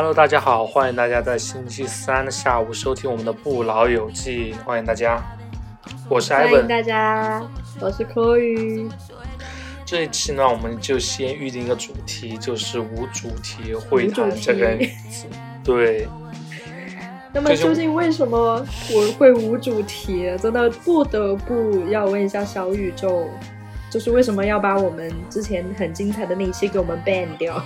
Hello，大家好，欢迎大家在星期三的下午收听我们的《不老友记》，欢迎大家，我是艾文。欢迎大家，我是柯宇。这一期呢，我们就先预定一个主题，就是无主题会谈这个词。对。那么究竟为什么我会无主题？真的不得不要问一下小宇宙，就是为什么要把我们之前很精彩的那一期给我们 ban 掉？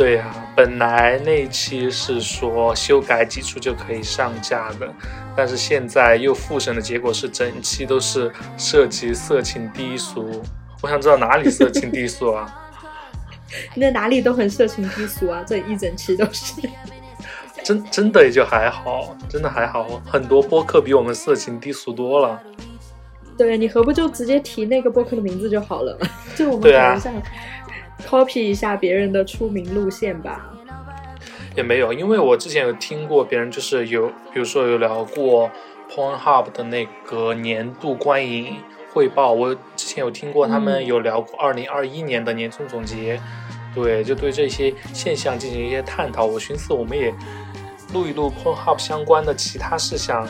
对呀，本来那一期是说修改几处就可以上架的，但是现在又复审的结果是整期都是涉及色情低俗。我想知道哪里色情低俗啊？那哪里都很色情低俗啊，这一整期都是。真真的也就还好，真的还好，很多播客比我们色情低俗多了。对你何不就直接提那个播客的名字就好了？就我们等一下 copy 一下别人的出名路线吧。也没有，因为我之前有听过别人就是有，比如说有聊过 Pornhub 的那个年度观影汇报，我之前有听过他们有聊过二零二一年的年终总结，对，就对这些现象进行一些探讨。我寻思我们也。录一录 Pornhub 相关的其他事项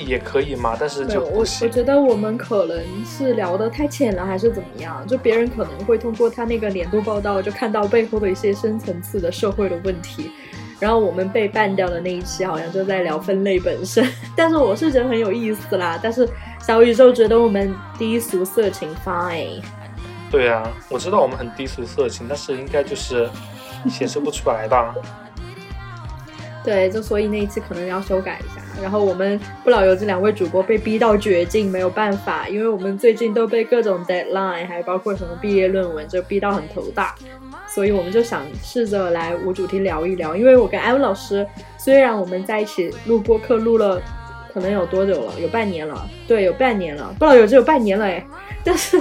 也可以嘛，但是就我我觉得我们可能是聊的太浅了，还是怎么样？就别人可能会通过他那个年度报道，就看到背后的一些深层次的社会的问题。然后我们被办掉的那一期好像就在聊分类本身，但是我是觉得很有意思啦。但是小宇宙觉得我们低俗色情 fine。对啊，我知道我们很低俗色情，但是应该就是显示不出来吧。对，就所以那一次可能要修改一下。然后我们不老游这两位主播被逼到绝境，没有办法，因为我们最近都被各种 deadline，还包括什么毕业论文，就逼到很头大。所以我们就想试着来无主题聊一聊。因为我跟艾文老师，虽然我们在一起录播课录了，可能有多久了？有半年了。对，有半年了。不老游只有半年了哎。但是，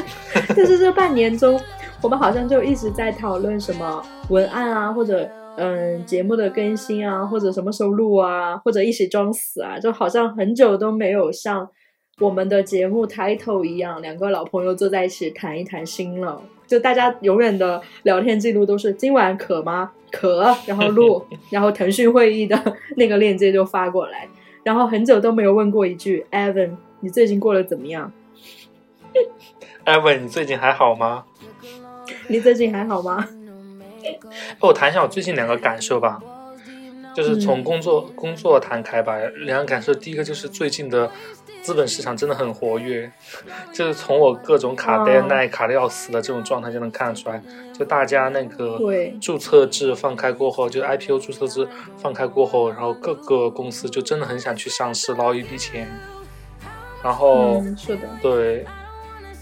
但是这半年中，我们好像就一直在讨论什么文案啊，或者。嗯，节目的更新啊，或者什么时候录啊，或者一起装死啊，就好像很久都没有像我们的节目 title 一样，两个老朋友坐在一起谈一谈心了。就大家永远的聊天记录都是今晚渴吗？渴，然后录，然后腾讯会议的 那个链接就发过来，然后很久都没有问过一句，Evan，你最近过得怎么样？Evan，你最近还好吗？你最近还好吗？我谈一下我最近两个感受吧，就是从工作工作谈开吧。两个感受，第一个就是最近的资本市场真的很活跃，就是从我各种卡带耐卡的要死的这种状态就能看得出来。就大家那个注册制放开过后，就 IPO 注册制放开过后，然后各个公司就真的很想去上市捞一笔钱。然后是的，对。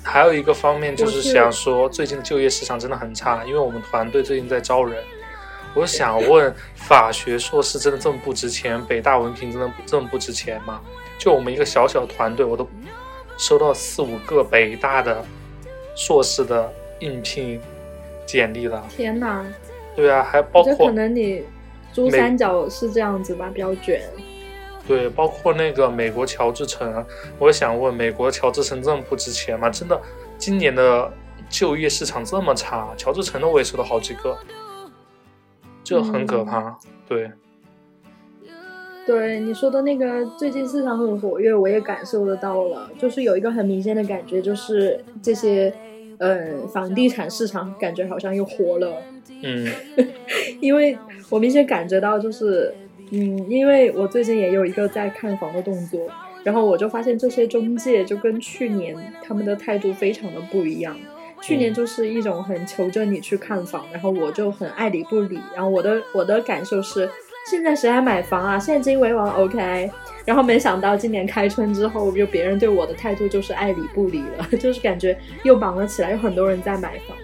还有一个方面就是想说，最近的就业市场真的很差，因为我们团队最近在招人。我想问，法学硕士真的这么不值钱？北大文凭真的这么不值钱吗？就我们一个小小团队，我都收到四五个北大的硕士的应聘简历了。天哪！对啊，还包括可能你珠三角是这样子吧，比较卷。对，包括那个美国乔治城，我想问，美国乔治城这么不值钱吗？真的，今年的就业市场这么差，乔治城的我也收到好几个，这很可怕。对，对你说的那个最近市场很活跃，我也感受得到了，就是有一个很明显的感觉，就是这些，嗯，房地产市场感觉好像又活了。嗯，因为我明显感觉到就是。嗯，因为我最近也有一个在看房的动作，然后我就发现这些中介就跟去年他们的态度非常的不一样。去年就是一种很求着你去看房，然后我就很爱理不理。然后我的我的感受是，现在谁还买房啊？现金为王，OK。然后没想到今年开春之后，就别人对我的态度就是爱理不理了，就是感觉又忙了起来，有很多人在买房，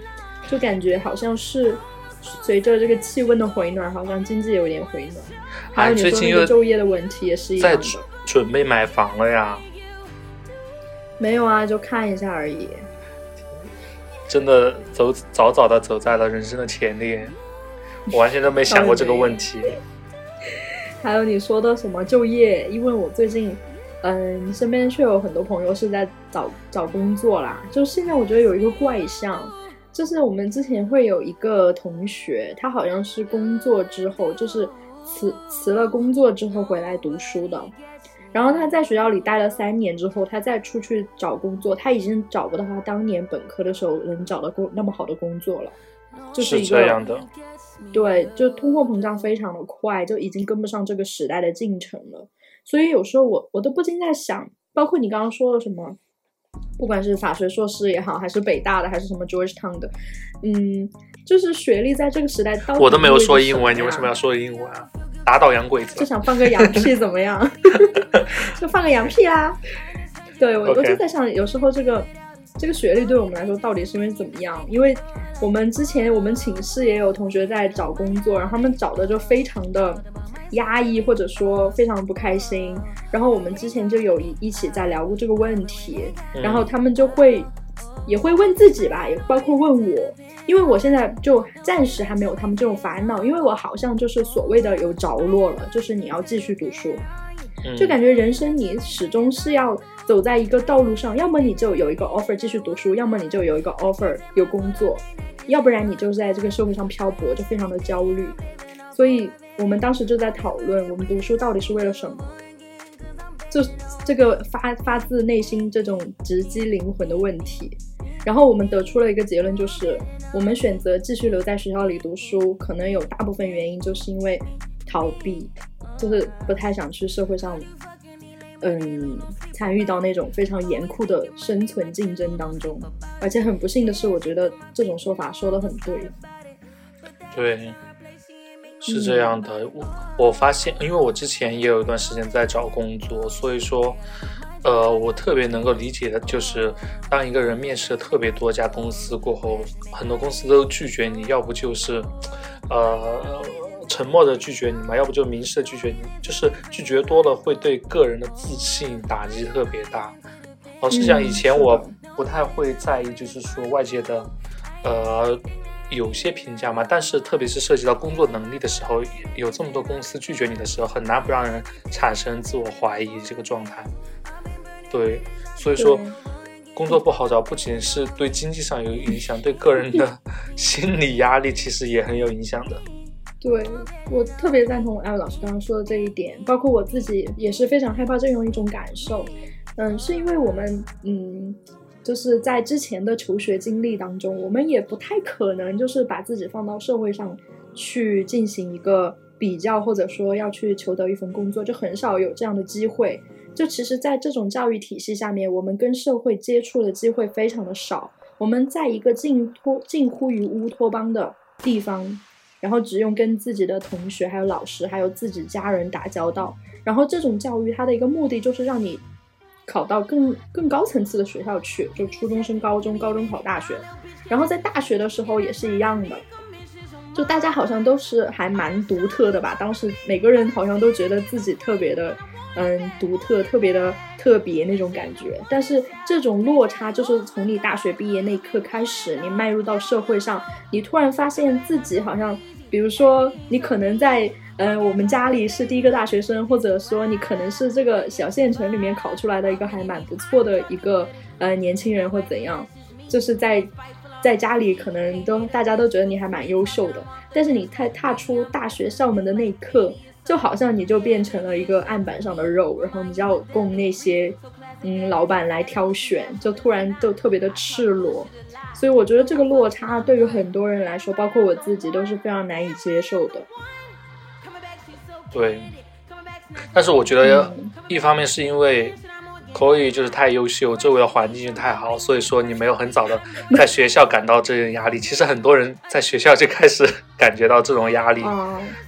就感觉好像是。随着这个气温的回暖，好像经济有点回暖。还有你说那个就业的问题也是一样的。准备买房了呀？没有啊，就看一下而已。真的走早早的走在了人生的前列，我完全都没想过这个问题。还有你说的什么就业？因为我最近，嗯，身边却有很多朋友是在找找工作啦。就现在我觉得有一个怪象。就是我们之前会有一个同学，他好像是工作之后，就是辞辞了工作之后回来读书的。然后他在学校里待了三年之后，他再出去找工作，他已经找不到他当年本科的时候能找到工那么好的工作了，就是一个这样的。对，就通货膨胀非常的快，就已经跟不上这个时代的进程了。所以有时候我我都不禁在想，包括你刚刚说的什么，不管是法学硕士也好，还是北大的，还是什么 Georgetown 的，嗯，就是学历在这个时代，我都没有说英文，你为什么要说英文啊？打倒洋鬼子，就想放个洋屁 怎么样？就放个洋屁啦。对我，我就在想，有时候这个这个学历对我们来说到底是因为怎么样？因为我们之前我们寝室也有同学在找工作，然后他们找的就非常的压抑，或者说非常不开心。然后我们之前就有一一起在聊过这个问题，然后他们就会。也会问自己吧，也包括问我，因为我现在就暂时还没有他们这种烦恼，因为我好像就是所谓的有着落了，就是你要继续读书，就感觉人生你始终是要走在一个道路上，要么你就有一个 offer 继续读书，要么你就有一个 offer 有工作，要不然你就在这个社会上漂泊，就非常的焦虑。所以我们当时就在讨论，我们读书到底是为了什么？就这个发发自内心这种直击灵魂的问题。然后我们得出了一个结论，就是我们选择继续留在学校里读书，可能有大部分原因就是因为逃避，就是不太想去社会上，嗯，参与到那种非常严酷的生存竞争当中。而且很不幸的是，我觉得这种说法说的很对。对，是这样的。我我发现，因为我之前也有一段时间在找工作，所以说。呃，我特别能够理解的就是，当一个人面试了特别多家公司过后，很多公司都拒绝你，要不就是，呃，沉默的拒绝你嘛，要不就明示的拒绝你，就是拒绝多了会对个人的自信打击特别大。老实讲，以前我不太会在意，就是说外界的，呃，有些评价嘛，但是特别是涉及到工作能力的时候，有这么多公司拒绝你的时候，很难不让人产生自我怀疑这个状态。对，所以说工作不好找，不仅是对经济上有影响，对个人的 心理压力其实也很有影响的。对我特别赞同艾薇老师刚刚说的这一点，包括我自己也是非常害怕这样一种感受。嗯，是因为我们嗯，就是在之前的求学经历当中，我们也不太可能就是把自己放到社会上去进行一个比较，或者说要去求得一份工作，就很少有这样的机会。就其实，在这种教育体系下面，我们跟社会接触的机会非常的少。我们在一个近托近乎于乌托邦的地方，然后只用跟自己的同学、还有老师、还有自己家人打交道。然后这种教育，它的一个目的就是让你考到更更高层次的学校去，就初中升高中，高中考大学。然后在大学的时候也是一样的，就大家好像都是还蛮独特的吧。当时每个人好像都觉得自己特别的。嗯，独特特别的特别那种感觉，但是这种落差就是从你大学毕业那一刻开始，你迈入到社会上，你突然发现自己好像，比如说你可能在嗯我们家里是第一个大学生，或者说你可能是这个小县城里面考出来的一个还蛮不错的一个呃年轻人或怎样，就是在在家里可能都大家都觉得你还蛮优秀的，但是你踏踏出大学校门的那一刻。就好像你就变成了一个案板上的肉，然后你就要供那些嗯老板来挑选，就突然就特别的赤裸，所以我觉得这个落差对于很多人来说，包括我自己都是非常难以接受的。对，但是我觉得一方面是因为。口语就是太优秀，周围的环境太好，所以说你没有很早的在学校感到这种压力。其实很多人在学校就开始感觉到这种压力。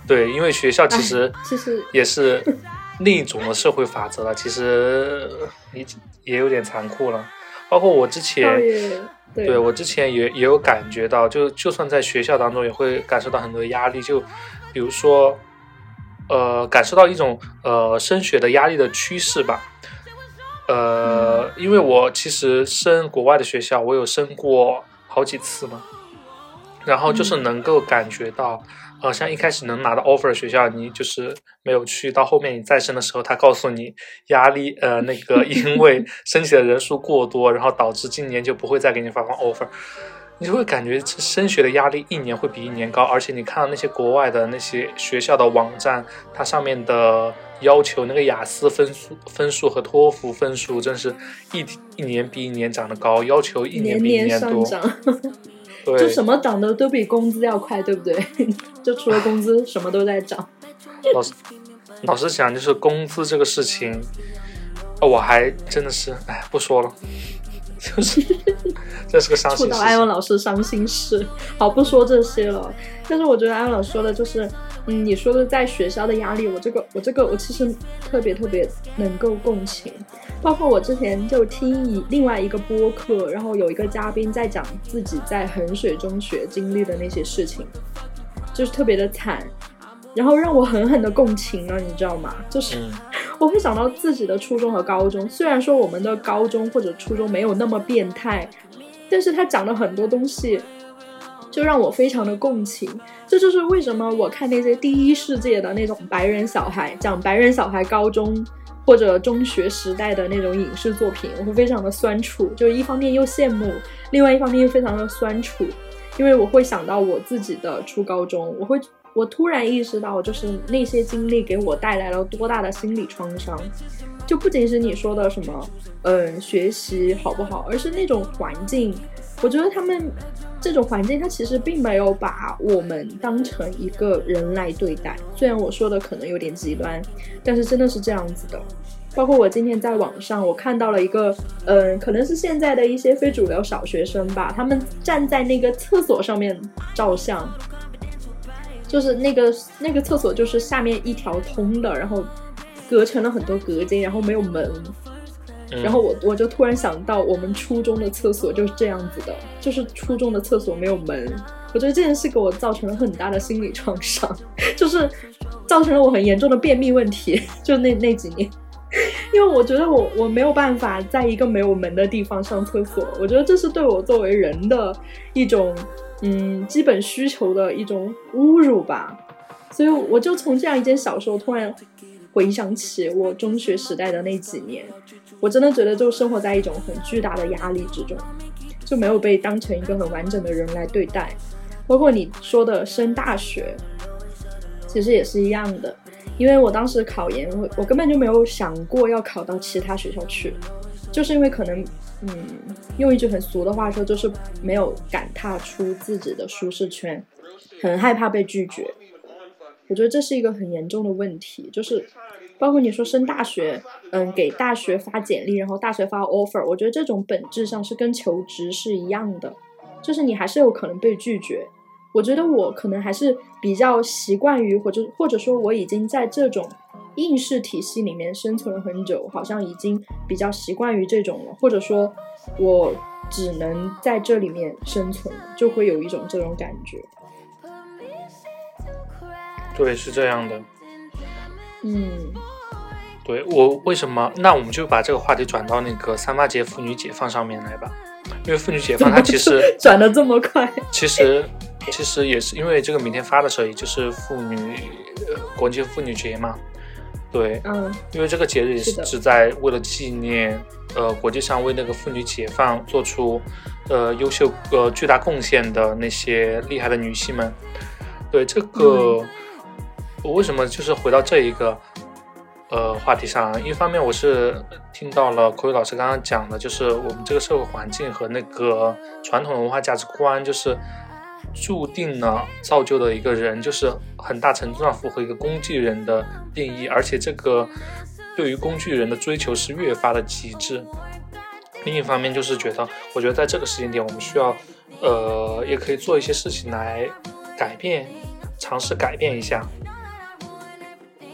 对，因为学校其实其实也是另一种的社会法则了。其实也也有点残酷了。包括我之前，对我之前也也有感觉到，就就算在学校当中也会感受到很多压力。就比如说，呃，感受到一种呃升学的压力的趋势吧。呃，因为我其实升国外的学校，我有升过好几次嘛，然后就是能够感觉到，呃，像一开始能拿到 offer 的学校，你就是没有去到后面你再升的时候，他告诉你压力，呃，那个 因为申请的人数过多，然后导致今年就不会再给你发放 offer。你就会感觉升学的压力一年会比一年高，而且你看到那些国外的那些学校的网站，它上面的要求那个雅思分数、分数和托福分数，真是一一年比一年涨得高，要求一年比一年多。就什么涨的都比工资要快，对不对？就除了工资，什么都在涨。老师老实讲，就是工资这个事情，我还真的是，哎，不说了。就是，这是个伤心事。触到艾文老师伤心事，好不说这些了。但是我觉得艾文老师说的就是，嗯，你说的在学校的压力，我这个我这个我其实特别特别能够共情。包括我之前就听一另外一个播客，然后有一个嘉宾在讲自己在衡水中学经历的那些事情，就是特别的惨，然后让我狠狠的共情了，你知道吗？就是。我会想到自己的初中和高中，虽然说我们的高中或者初中没有那么变态，但是他讲的很多东西，就让我非常的共情。这就是为什么我看那些第一世界的那种白人小孩讲白人小孩高中或者中学时代的那种影视作品，我会非常的酸楚。就是一方面又羡慕，另外一方面又非常的酸楚，因为我会想到我自己的初高中，我会。我突然意识到，就是那些经历给我带来了多大的心理创伤，就不仅是你说的什么，嗯，学习好不好，而是那种环境。我觉得他们这种环境，它其实并没有把我们当成一个人来对待。虽然我说的可能有点极端，但是真的是这样子的。包括我今天在网上，我看到了一个，嗯，可能是现在的一些非主流小学生吧，他们站在那个厕所上面照相。就是那个那个厕所，就是下面一条通的，然后隔成了很多隔间，然后没有门。然后我我就突然想到，我们初中的厕所就是这样子的，就是初中的厕所没有门。我觉得这件事给我造成了很大的心理创伤，就是造成了我很严重的便秘问题。就那那几年，因为我觉得我我没有办法在一个没有门的地方上厕所，我觉得这是对我作为人的一种。嗯，基本需求的一种侮辱吧，所以我就从这样一件小事，我突然回想起我中学时代的那几年，我真的觉得就生活在一种很巨大的压力之中，就没有被当成一个很完整的人来对待。包括你说的升大学，其实也是一样的，因为我当时考研，我我根本就没有想过要考到其他学校去，就是因为可能。嗯，用一句很俗的话说，就是没有敢踏出自己的舒适圈，很害怕被拒绝。我觉得这是一个很严重的问题，就是包括你说升大学，嗯，给大学发简历，然后大学发 offer，我觉得这种本质上是跟求职是一样的，就是你还是有可能被拒绝。我觉得我可能还是比较习惯于，或者或者说我已经在这种。应试体系里面生存了很久，好像已经比较习惯于这种了，或者说，我只能在这里面生存，就会有一种这种感觉。对，是这样的。嗯，对我为什么？那我们就把这个话题转到那个三八节妇女解放上面来吧，因为妇女解放它其实 转的这么快，其实其实也是因为这个明天发的时候，也就是妇女呃国际妇女节嘛。对，嗯，因为这个节日也是旨在为了纪念，呃，国际上为那个妇女解放做出，呃，优秀呃巨大贡献的那些厉害的女性们。对这个，我为什么就是回到这一个，呃，话题上？一方面我是听到了口语老师刚刚讲的，就是我们这个社会环境和那个传统文化价值观，就是。注定了造就的一个人，就是很大程度上符合一个工具人的定义，而且这个对于工具人的追求是越发的极致。另一方面，就是觉得，我觉得在这个时间点，我们需要，呃，也可以做一些事情来改变，尝试改变一下。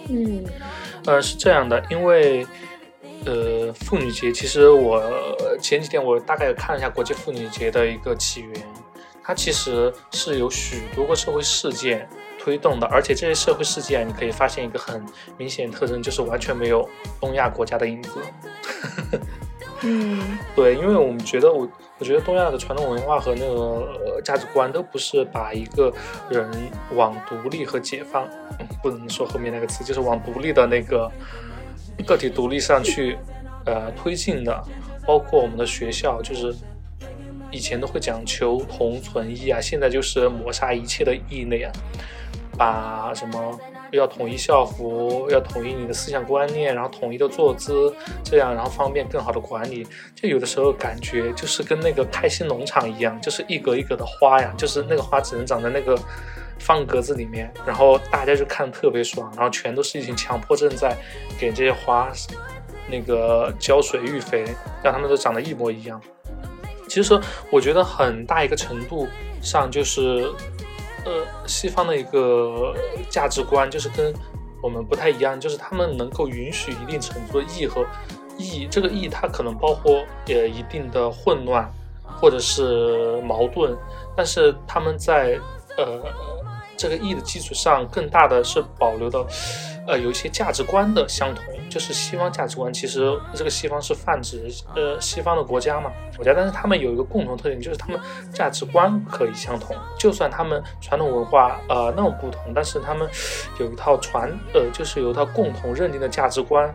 嗯，呃，是这样的，因为，呃，妇女节，其实我前几天我大概看了一下国际妇女节的一个起源。它其实是有许多个社会事件推动的，而且这些社会事件，你可以发现一个很明显特征，就是完全没有东亚国家的影子。嗯，对，因为我们觉得，我我觉得东亚的传统文化和那个价值观都不是把一个人往独立和解放，不能说后面那个词，就是往独立的那个个体独立上去，呃，推进的。包括我们的学校，就是。以前都会讲求同存异啊，现在就是抹杀一切的异类啊，把什么要统一校服，要统一你的思想观念，然后统一的坐姿，这样然后方便更好的管理。就有的时候感觉就是跟那个开心农场一样，就是一格一格的花呀，就是那个花只能长在那个方格子里面，然后大家就看特别爽，然后全都是一群强迫症在给这些花那个浇水育肥，让它们都长得一模一样。其实说我觉得很大一个程度上就是。呃，西方的一个价值观就是跟我们不太一样，就是他们能够允许一定程度的义和义，这个义它可能包括也一定的混乱或者是矛盾，但是他们在呃这个义的基础上，更大的是保留的。呃，有一些价值观的相同，就是西方价值观。其实这个西方是泛指呃西方的国家嘛，国家，但是他们有一个共同特点，就是他们价值观可以相同。就算他们传统文化呃那么不同，但是他们有一套传呃，就是有一套共同认定的价值观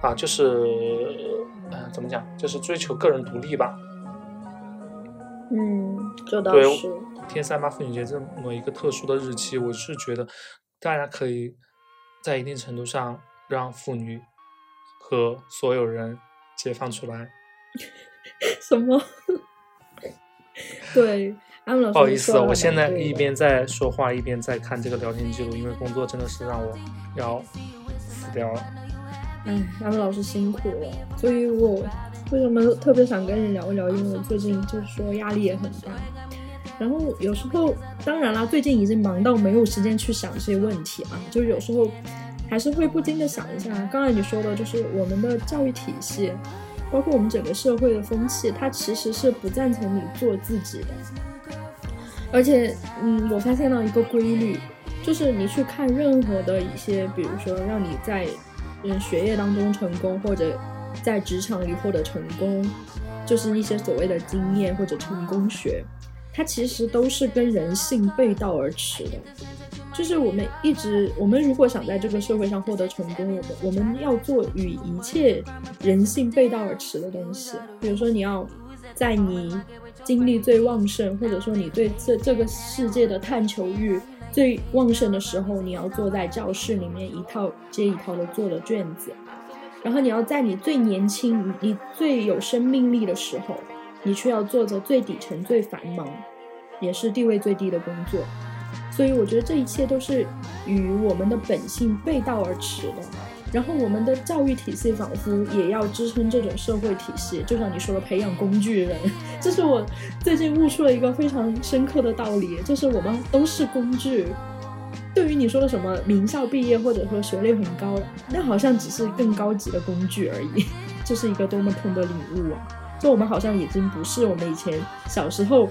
啊，就是呃怎么讲，就是追求个人独立吧。嗯，这倒是。天三八妇女节这么一个特殊的日期，我是觉得大家可以。在一定程度上，让妇女和所有人解放出来。什么？对，安老师。不好意思，我现在一边在说话，一边在看这个聊天记录，因为工作真的是让我要死掉了。哎，安老师辛苦了。所以我为什么特别想跟你聊一聊？因为我最近就是说压力也很大。然后有时候，当然啦，最近已经忙到没有时间去想这些问题啊。就是有时候还是会不禁的想一下，刚才你说的，就是我们的教育体系，包括我们整个社会的风气，它其实是不赞成你做自己的。而且，嗯，我发现到一个规律，就是你去看任何的一些，比如说让你在嗯学业当中成功，或者在职场里获得成功，就是一些所谓的经验或者成功学。它其实都是跟人性背道而驰的，就是我们一直，我们如果想在这个社会上获得成功，我们我们要做与一切人性背道而驰的东西。比如说，你要在你精力最旺盛，或者说你对这这个世界的探求欲最旺盛的时候，你要坐在教室里面一套接一套的做的卷子，然后你要在你最年轻、你最有生命力的时候。你却要做着最底层、最繁忙，也是地位最低的工作，所以我觉得这一切都是与我们的本性背道而驰的。然后我们的教育体系仿佛也要支撑这种社会体系，就像你说的，培养工具人。这是我最近悟出了一个非常深刻的道理，就是我们都是工具。对于你说的什么名校毕业或者说学历很高，那好像只是更高级的工具而已。这是一个多么痛的领悟啊！就我们好像已经不是我们以前小时候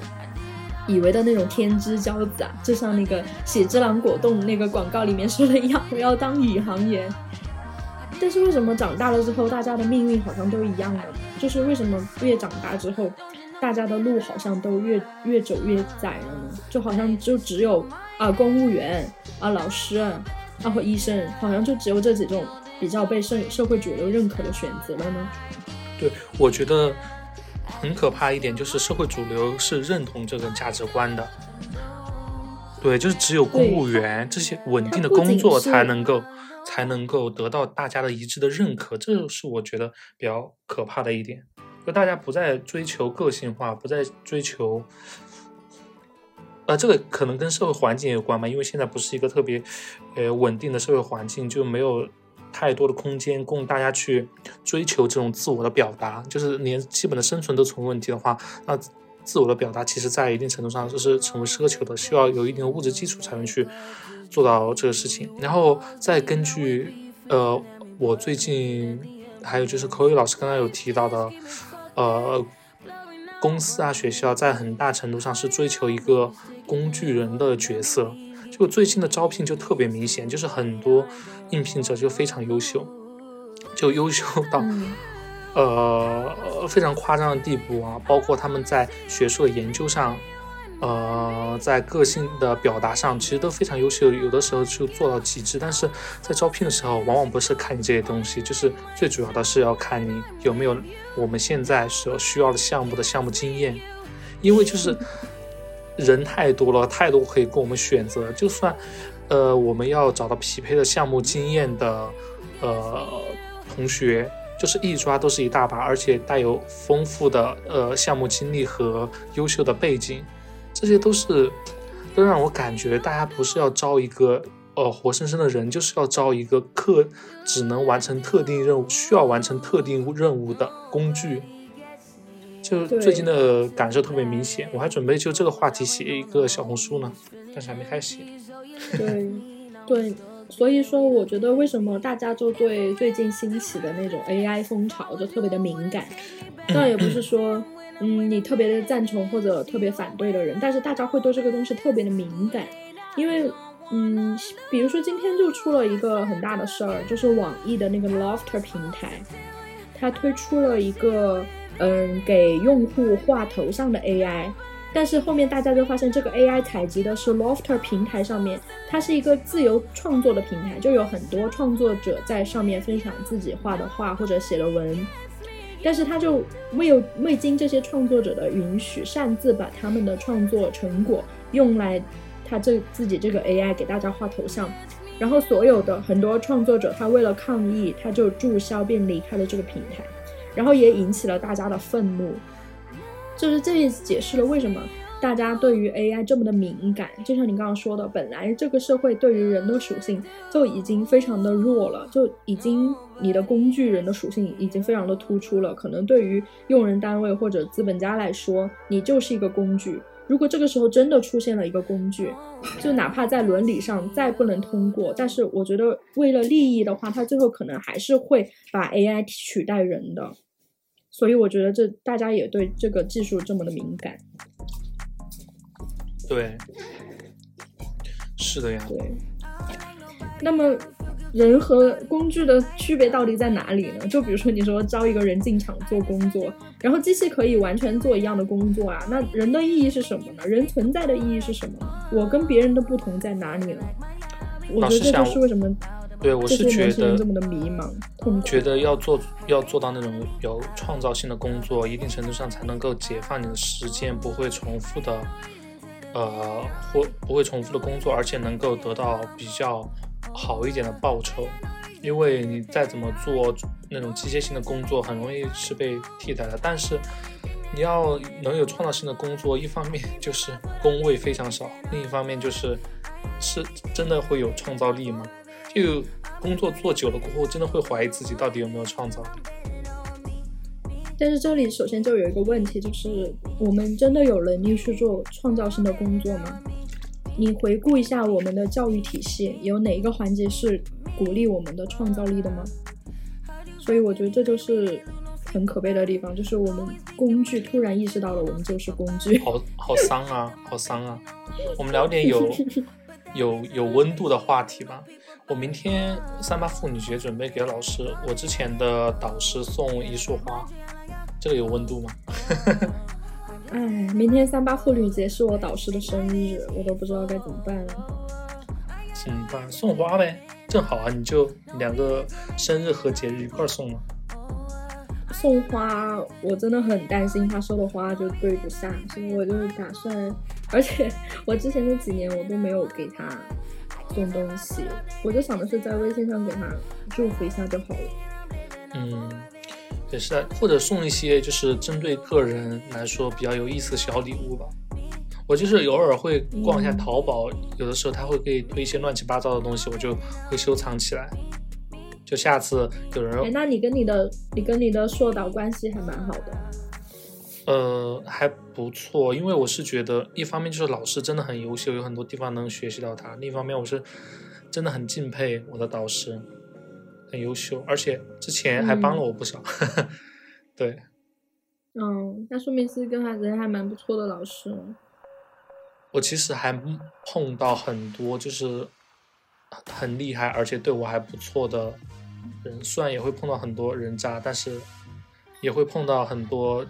以为的那种天之骄子啊，就像那个喜之郎果冻那个广告里面说的一样，我要当宇航员。但是为什么长大了之后，大家的命运好像都一样了？就是为什么越长大之后，大家的路好像都越越走越窄了呢？就好像就只有啊公务员啊老师啊和医生，好像就只有这几种比较被社社会主流认可的选择了呢？对，我觉得。很可怕一点就是社会主流是认同这个价值观的，对，就是只有公务员这些稳定的工作才能够才能够得到大家的一致的认可，这是我觉得比较可怕的一点。就大家不再追求个性化，不再追求，呃，这个可能跟社会环境有关吧，因为现在不是一个特别呃稳定的社会环境，就没有。太多的空间供大家去追求这种自我的表达，就是连基本的生存都成问题的话，那自我的表达其实在一定程度上就是成为奢求的，需要有一定的物质基础才能去做到这个事情。然后再根据呃，我最近还有就是口语老师刚刚有提到的，呃，公司啊学校在很大程度上是追求一个工具人的角色。就最近的招聘就特别明显，就是很多应聘者就非常优秀，就优秀到呃非常夸张的地步啊！包括他们在学术的研究上，呃，在个性的表达上，其实都非常优秀，有的时候就做到极致。但是在招聘的时候，往往不是看你这些东西，就是最主要的是要看你有没有我们现在所需要的项目的项目经验。因为就是 人太多了，太多可以供我们选择。就算呃我们要找到匹配的项目经验的呃同学，就是一抓都是一大把，而且带有丰富的呃项目经历和优秀的背景，这些都是都让我感觉大家不是要招一个。呃，活生生的人就是要招一个特只能完成特定任务、需要完成特定任务的工具。就最近的感受特别明显，我还准备就这个话题写一个小红书呢，但是还没开始写。对，对，所以说我觉得为什么大家就对最近兴起的那种 AI 风潮就特别的敏感？倒也不是说，嗯，你特别的赞成或者特别反对的人，但是大家会对这个东西特别的敏感，因为。嗯，比如说今天就出了一个很大的事儿，就是网易的那个 Lofter 平台，它推出了一个嗯给用户画头像的 AI，但是后面大家就发现这个 AI 采集的是 Lofter 平台上面，它是一个自由创作的平台，就有很多创作者在上面分享自己画的画或者写的文，但是他就未有未经这些创作者的允许，擅自把他们的创作成果用来。他这自己这个 AI 给大家画头像，然后所有的很多创作者，他为了抗议，他就注销并离开了这个平台，然后也引起了大家的愤怒。就是这也解释了为什么大家对于 AI 这么的敏感。就像你刚刚说的，本来这个社会对于人的属性就已经非常的弱了，就已经你的工具人的属性已经非常的突出了。可能对于用人单位或者资本家来说，你就是一个工具。如果这个时候真的出现了一个工具，就哪怕在伦理上再不能通过，但是我觉得为了利益的话，它最后可能还是会把 AI 取代人的。所以我觉得这大家也对这个技术这么的敏感。对，是的呀。对。那么。人和工具的区别到底在哪里呢？就比如说，你说招一个人进厂做工作，然后机器可以完全做一样的工作啊，那人的意义是什么呢？人存在的意义是什么呢？我跟别人的不同在哪里呢？我觉得这就是为什么对我是觉得这么的迷茫，觉得要做要做到那种有创造性的工作，一定程度上才能够解放你的时间，不会重复的，呃，或不会重复的工作，而且能够得到比较。好一点的报酬，因为你再怎么做那种机械性的工作，很容易是被替代的。但是你要能有创造性的工作，一方面就是工位非常少，另一方面就是是真的会有创造力吗？就工作做久了过后，真的会怀疑自己到底有没有创造。但是这里首先就有一个问题，就是我们真的有能力去做创造性的工作吗？你回顾一下我们的教育体系，有哪一个环节是鼓励我们的创造力的吗？所以我觉得这就是很可悲的地方，就是我们工具突然意识到了我们就是工具，好好伤啊，好伤啊！我们聊点有 有有温度的话题吧。我明天三八妇女节准备给老师，我之前的导师送一束花，这个有温度吗？哎，明天三八妇女节是我导师的生日，我都不知道该怎么办了。怎么办？送花呗，正好啊，你就两个生日和节日一块送嘛。送花，我真的很担心他收的花就对不上，所以我就打算，而且我之前那几年我都没有给他送东西，我就想的是在微信上给他祝福一下就好了。嗯。也是，或者送一些就是针对个人来说比较有意思的小礼物吧。我就是偶尔会逛一下淘宝，有的时候他会给推一些乱七八糟的东西，我就会收藏起来。就下次有人，哎，那你跟你的你跟你的硕导关系还蛮好的。呃，还不错，因为我是觉得一方面就是老师真的很优秀，有很多地方能学习到他；另一方面我是真的很敬佩我的导师。很优秀，而且之前还帮了我不少。对，嗯，那说明是跟他人还蛮不错的老师。我其实还碰到很多就是很厉害，而且对我还不错的人，虽然也会碰到很多人渣，但是也会碰到很多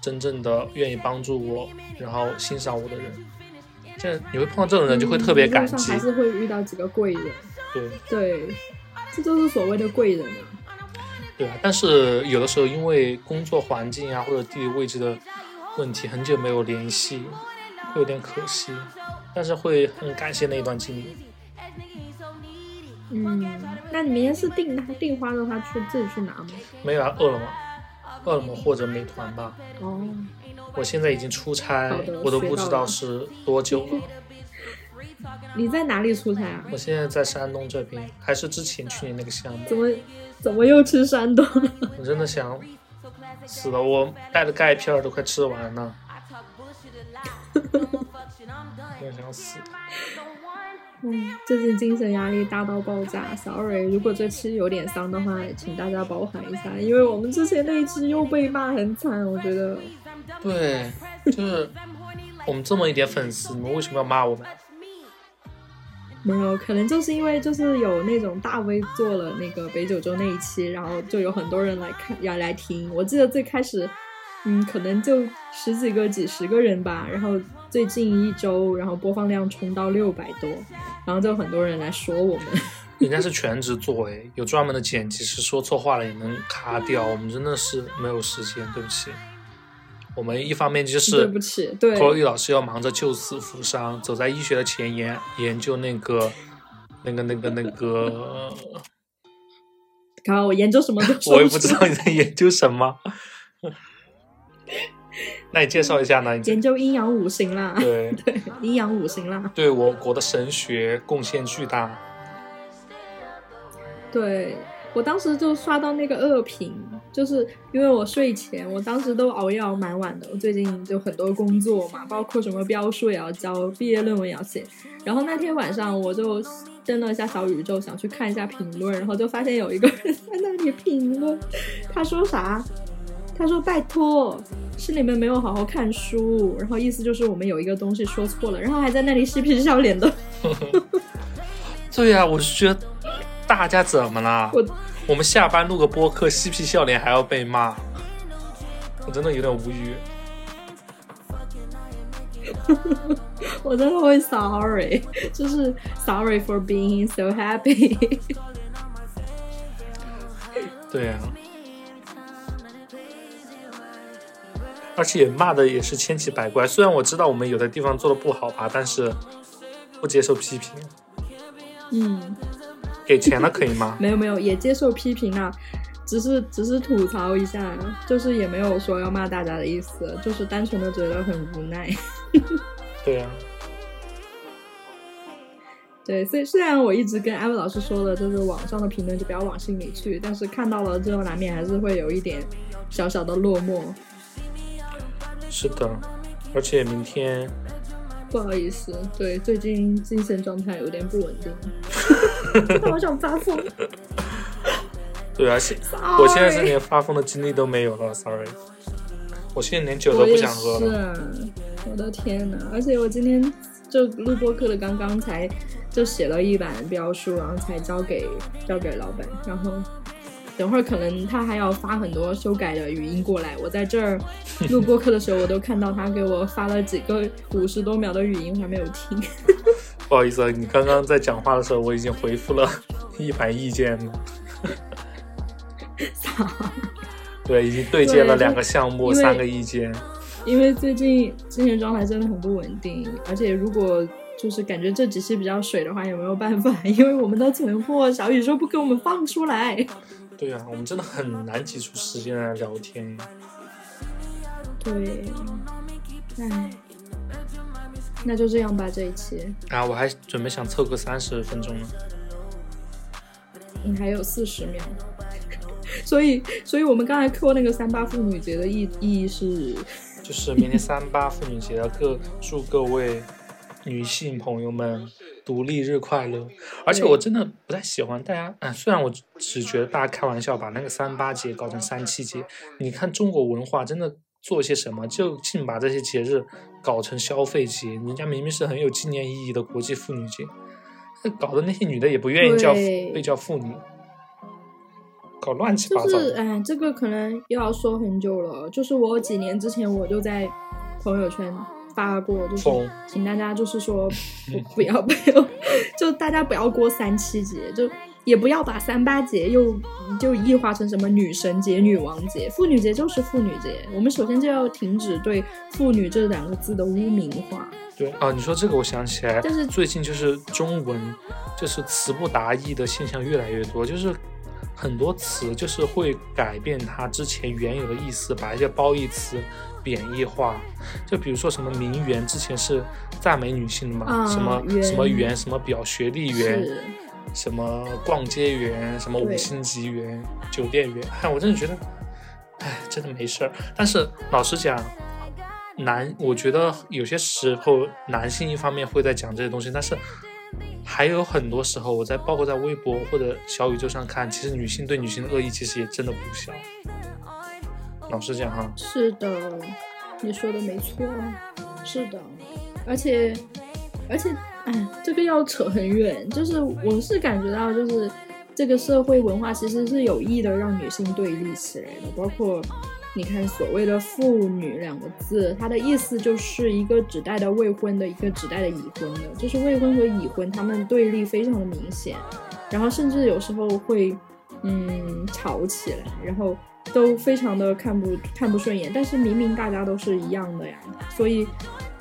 真正的愿意帮助我，然后欣赏我的人。这你会碰到这种人，就会特别感激。还是会遇到几个贵人。对对。这就是所谓的贵人啊，对啊，但是有的时候因为工作环境啊或者地理位置的问题，很久没有联系，会有点可惜，但是会很感谢那一段经历。嗯，那你明天是订订花让他去自己去拿吗？没有啊，饿了么，饿了么或者美团吧。哦，我现在已经出差，我都不知道是多久了。你在哪里出差啊？我现在在山东这边，还是之前去年那个项目。怎么怎么又去山东了？我真的想死了，我带的钙片儿都快吃完了，真的想死。嗯，最近精神压力大到爆炸，sorry。如果这期有点伤的话，请大家包涵一下，因为我们之前那一期又被骂很惨，我觉得对，就是我们这么一点粉丝，你们为什么要骂我们？没有，可能就是因为就是有那种大 V 做了那个北九州那一期，然后就有很多人来看，要来听。我记得最开始，嗯，可能就十几个、几十个人吧，然后最近一周，然后播放量冲到六百多，然后就很多人来说我们。人家是全职做哎，有专门的剪辑师，说错话了也能卡掉。我们真的是没有时间，对不起。我们一方面就是对是不起，对，口语老师要忙着救死扶伤，走在医学的前沿，研究那个、那个、那个、那个，看我研究什么 我也不知道你在研究什么。那你介绍一下呢？研究阴阳五行啦，对对，阴阳五行啦。对我国的神学贡献巨大。对我当时就刷到那个恶评，就是因为我睡前，我当时都熬夜熬蛮晚的。我最近就很多工作嘛，包括什么标书也要交，毕业论文也要写。然后那天晚上我就登了一下小宇宙，想去看一下评论，然后就发现有一个人 在那里评论，他说啥？他说拜托，是你们没有好好看书，然后意思就是我们有一个东西说错了，然后还在那里嬉皮笑脸的。对呀、我是觉得大家怎么了？我我们下班录个播客，嬉皮笑脸还要被骂，我真的有点无语。我真的会 sorry，就是 sorry for being so happy。对呀、而且骂的也是千奇百怪。虽然我知道我们有的地方做的不好吧，但是不接受批评。嗯，给钱了可以吗？没有没有，也接受批评啊，只是只是吐槽一下，就是也没有说要骂大家的意思，就是单纯的觉得很无奈。对呀、对，所以虽然我一直跟艾文老师说的，就是网上的评论就不要往心里去，但是看到了之后，难免还是会有一点小小的落寞。是的。而且明天不好意思，对，最近精神状态有点不稳定，真 的好想发疯。对啊，现我现在是连发疯的精力都没有了，sorry。我现在连酒都不想喝了。是，我的天呐！而且我今天就录播课的刚刚才就写了一版标书，然后才交给交给老板，然后等会儿可能他还要发很多修改的语音过来。我在这儿录播课的时候，我都看到他给我发了几个五十多秒的语音，我还没有听。不好意思啊，你刚刚在讲话的时候，我已经回复了 一版意见了。对，已经对接了两个项目，三个意见。因为最近精神状态真的很不稳定，而且如果就是感觉这几期比较水的话，也没有办法，因为我们的存货小宇宙不给我们放出来。对啊，我们真的很难挤出时间来聊天。对，唉，那就这样吧，这一期啊，我还准备想凑个三十分钟呢。你还有四十秒，所以，所以我们刚才扣那个三八妇女节的意意义是，就是明天三八妇女节，各祝各位女性朋友们独立日快乐。而且我真的不太喜欢大家，啊，虽然我只觉得大家开玩笑，把那个三八节搞成三七节。你看中国文化真的做些什么，就竟把这些节日搞成消费节。人家明明是很有纪念意义的国际妇女节，搞得那些女的也不愿意叫被叫妇女，搞乱七八就糟。是哎，这个可能又要说很久了。就是我几年之前我就在朋友圈发过，就是请大家就是说 不不要不要，就大家不要过三七节，就也不要把三八节又就异化成什么女神节、女王节，妇女节就是妇女节。我们首先就要停止对妇女这两个字的污名化。对啊，你说这个我想起来，但是最近就是中文就是词不达意的现象越来越多，就是很多词就是会改变它之前原有的意思，把一些褒义词贬义化。就比如说什么名媛，之前是赞美女性的嘛，啊什么什么媛，什么表学历媛，是，什么逛街园，什么五星级园、酒店园，哎，我真的觉得，哎，真的没事儿。但是老实讲，男，我觉得有些时候男性一方面会在讲这些东西，但是还有很多时候，我在包括在微博或者小宇宙上看，其实女性对女性的恶意其实也真的不小。老实讲哈，是的，你说的没错，是的，而且而且，哎，这个要扯很远，就是我是感觉到，就是这个社会文化其实是有意的让女性对立起来的，包括你看所谓的“妇女”两个字，它的意思就是一个指代的未婚的，一个指代的已婚的，就是未婚和已婚，他们对立非常的明显，然后甚至有时候会嗯吵起来，然后都非常的看不看不顺眼，但是明明大家都是一样的呀，所以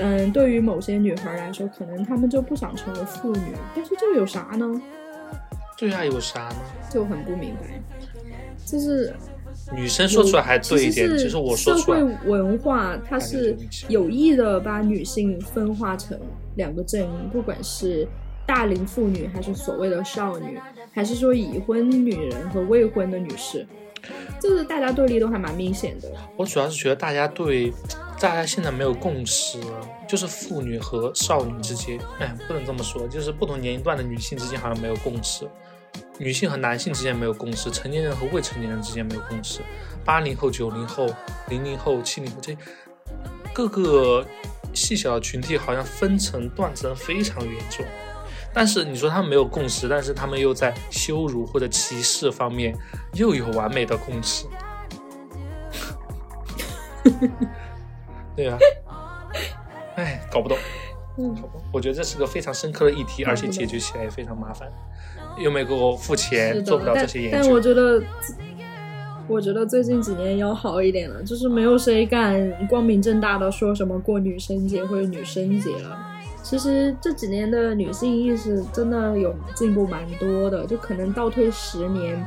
嗯，对于某些女孩来说，可能她们就不想成为妇女，但是这有啥呢？对啊，有啥呢？就很不明白，就是女生说出来还对一点，其实就是我说社会，文化它是有意的把女性分化成两个阵营，不管是大龄妇女，还是所谓的少女，还是说已婚女人和未婚的女士，就是大家对立都还蛮明显的。我主要是觉得大家对，大家现在没有共识，就是妇女和少女之间，哎，不能这么说，就是不同年龄段的女性之间好像没有共识，女性和男性之间没有共识，成年人和未成年人之间没有共识，八零后、九零后、零零后、七零后这各个细小的群体好像分层断层非常严重。但是你说他们没有共识，但是他们又在羞辱或者歧视方面又有完美的共识。对啊，哎，搞不懂，嗯搞不懂。我觉得这是个非常深刻的议题，而且解决起来也非常麻烦，又没给我付钱，做不了这些研但我。觉得，我觉得最近几年要好一点了，就是没有谁敢光明正大的说什么过女生节或者女生节了。其实这几年的女性意识真的有进步蛮多的，就可能倒退十年，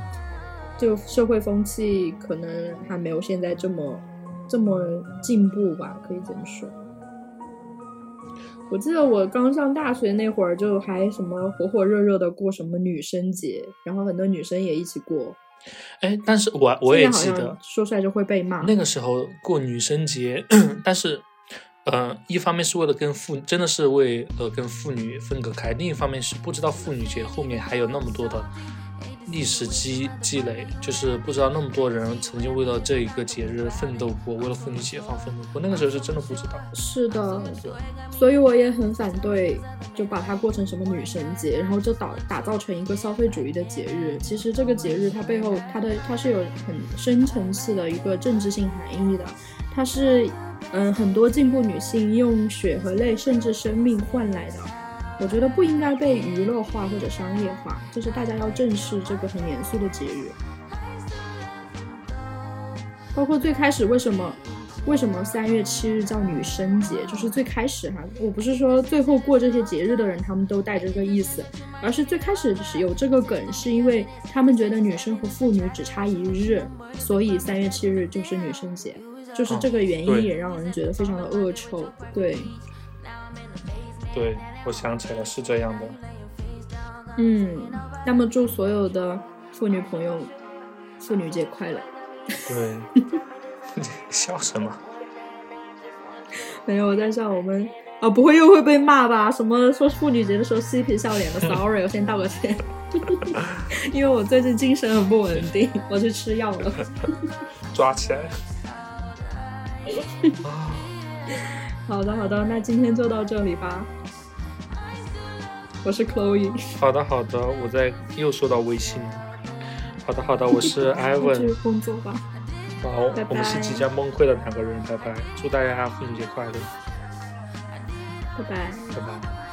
就社会风气可能还没有现在这么这么进步吧，可以这么说。我记得我刚上大学那会儿，就还什么火火热热的过什么女生节，然后很多女生也一起过。哎，但是我我也记得说出来就会被骂。那个时候过女生节，但是。呃，一方面是为了跟妇，真的是为了跟妇女分隔开；另一方面是不知道妇女节后面还有那么多的历史积积累，就是不知道那么多人曾经为了这一个节日奋斗过，为了妇女解放奋斗过。那个时候是真的不知道。是的，所以我也很反对，就把它过成什么女神节，然后就打打造成一个消费主义的节日。其实这个节日它背后它的它是有很深层次的一个政治性含义的，它是嗯很多进步女性用血和泪甚至生命换来的。我觉得不应该被娱乐化或者商业化，就是大家要正视这个很严肃的节日。包括最开始为什么为什么三月七日叫女生节，就是最开始哈，我不是说最后过这些节日的人他们都带着这个意思，而是最开始是有这个梗，是因为他们觉得女生和妇女只差一日，所以三月七日就是女生节，就是这个原因也让人觉得非常的恶臭。对，对，我想起来是这样的。嗯，那么祝所有的妇女朋友妇女节快乐。对，笑什么？没有，我在笑我们啊，不会又会被骂吧？什么说妇女节的时候嬉皮笑脸的？Sorry，我先道个歉，因为我最近精神很不稳定，我去吃药了。抓起来！啊，好的，好的，那今天就到这里吧。我是 Chloe，好的好的，我在又收到微信了。好的好的，我是 继 Ivan 续。工作吧。好拜拜，我们是即将崩溃的两个人，拜拜！祝大家父亲节快乐，拜拜。拜拜。